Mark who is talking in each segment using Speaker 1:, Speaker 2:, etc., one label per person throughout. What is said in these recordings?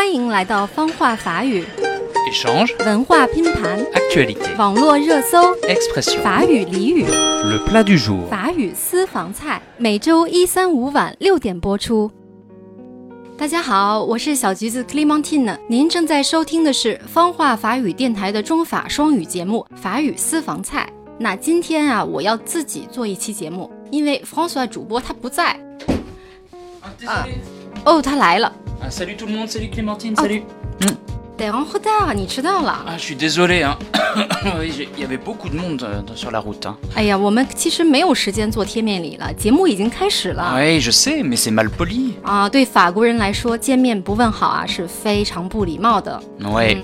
Speaker 1: 欢迎来到方话法语，文化拼盘，网络热搜，法语俚语，法语私房菜，每周一三五晚六点播出。大家好，我是小橘子 Clementina，您正在收听的是方话法语电台的中法双语节目《法语私房菜》。那今天啊，我要自己做一期节目，因为方 s 主播他不在。啊，哦，他来了。
Speaker 2: Ah, salut tout le monde, salut Clémentine,
Speaker 1: ah.
Speaker 2: salut.
Speaker 1: Mmh. en retard,
Speaker 2: Ah, je suis désolé, hein. il y avait beaucoup de monde euh, sur la route. Hein. Oui, je sais, mais c'est mal poli.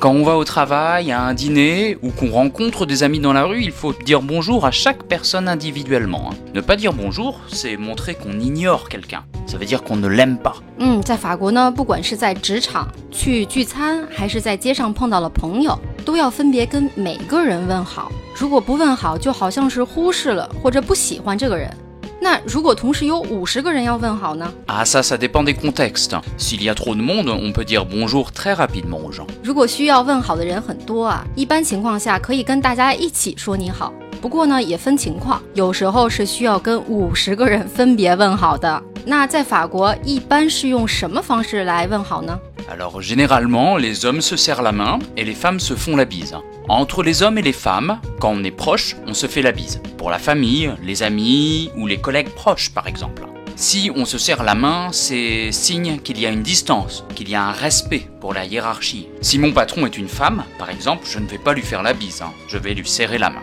Speaker 2: quand on va au travail, à un dîner ou qu'on rencontre des amis dans la rue, il faut dire bonjour à chaque personne individuellement. Hein. Ne pas dire bonjour, c'est montrer qu'on ignore quelqu'un ça veut dire qu'on ne l'aime pas。
Speaker 1: 嗯，在法国呢，不管是在职场去聚餐，还是在街上碰到了朋友，都要分别跟每个人问好。如果不问好，就好像是忽视了或者不喜欢这个人。那如果同时有五十个人要问好呢
Speaker 2: ？Ah ça ça dépend des contextes. S'il y a trop de monde, on peut dire bonjour très rapidement aux gens.
Speaker 1: 如果需要问好的人很多啊，一般情况下可以跟大家一起说你好。不过呢，也分情况，有时候是需要跟五十个人分别问好的。
Speaker 2: alors généralement, les hommes se serrent la main et les femmes se font la bise. Entre les hommes et les femmes, quand on est proche, on se fait la bise. Pour la famille, les amis ou les collègues proches par exemple. Si on se serre la main, c'est signe qu'il y a une distance, qu'il y a un respect pour la hiérarchie. Si mon patron est une femme, par exemple, je ne vais pas lui faire la bise, hein. je vais lui serrer la main.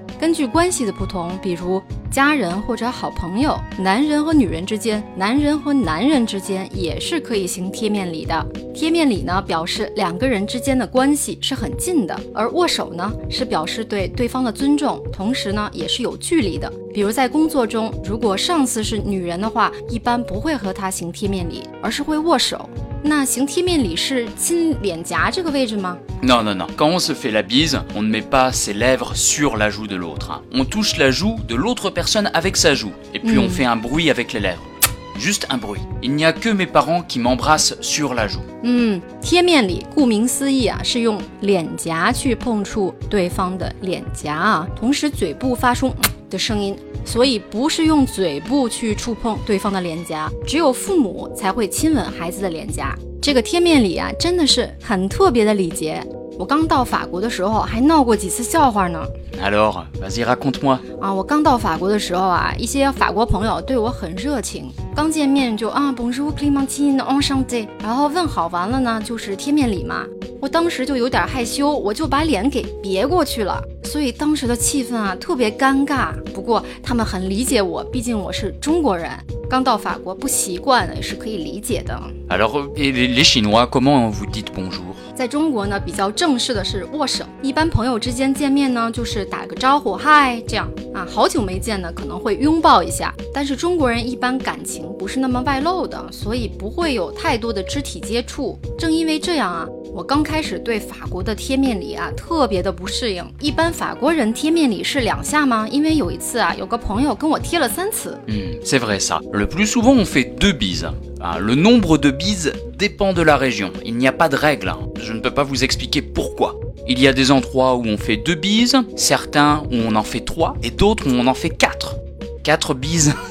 Speaker 1: 根据关系的不同，比如家人或者好朋友，男人和女人之间，男人和男人之间也是可以行贴面礼的。贴面礼呢，表示两个人之间的关系是很近的。而握手呢，是表示对对方的尊重，同时呢，也是有距离的。比如在工作中，如果上司是女人的话，一般不会和她行贴面礼，而是会握手。那行贴面礼是亲脸颊这个位置吗
Speaker 2: ？No, no, no. Quand on se fait la bise, on ne met pas ses lèvres sur la joue de l'autre. On touche la joue de l'autre personne avec sa joue, et puis on fait un bruit avec les lèvres, juste un bruit. Il n'y a que mes parents qui m'embrassent sur la joue.
Speaker 1: 贴面礼顾名思义啊，是用脸颊去碰触对方的脸颊啊，同时嘴部发出。的声音，所以不是用嘴部去触碰对方的脸颊，只有父母才会亲吻孩子的脸颊。这个贴面礼啊，真的是很特别的礼节。我刚到法国的时候还闹过几次笑话呢。啊，我刚到法国的时候啊，一些法国朋友对我很热情，刚见面就啊 b o n j o u r c l é m e n t i n e e n chante。然后问好完了呢，就是贴面礼嘛。我当时就有点害羞，我就把脸给别过去了。所以当时的气氛啊特别尴尬，不过他们很理解我，毕竟我是中国人，刚到法国不习惯也是可以理解的。
Speaker 2: 在法国，
Speaker 1: 在中国呢，比较正式的是握手，一般朋友之间见面呢就是打个招呼，嗨，这样啊，好久没见呢可能会拥抱一下，但是中国人一般感情不是那么外露的，所以不会有太多的肢体接触。正因为这样啊。
Speaker 2: C'est vrai ça. Le plus souvent on fait deux bises. Ah, le nombre de bises dépend de la région. Il n'y a pas de règle. Hein. Je ne peux pas vous expliquer pourquoi. Il y a des endroits où on fait deux bises, certains où on en fait trois et d'autres où on en fait quatre. Quatre bises,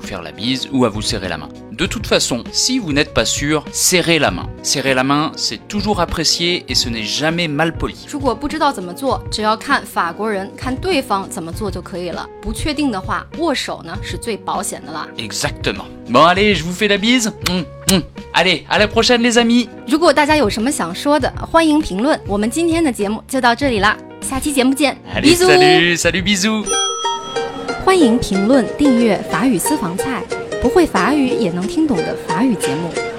Speaker 2: faire la bise ou à vous serrer la main. De toute façon, si vous n'êtes pas sûr, serrez la main. Serrer la main, c'est toujours apprécié et ce n'est jamais mal poli. exactement Bon allez, je vous fais la bise. Mm, mm. Allez, à la prochaine les amis.
Speaker 1: 如果大家有什么想说的，欢迎评论。我们今天的节目就到这里啦，下期节目见。
Speaker 2: Allez, Salut, salut, bisous.
Speaker 1: 欢迎评论、订阅《法语私房菜》，不会法语也能听懂的法语节目。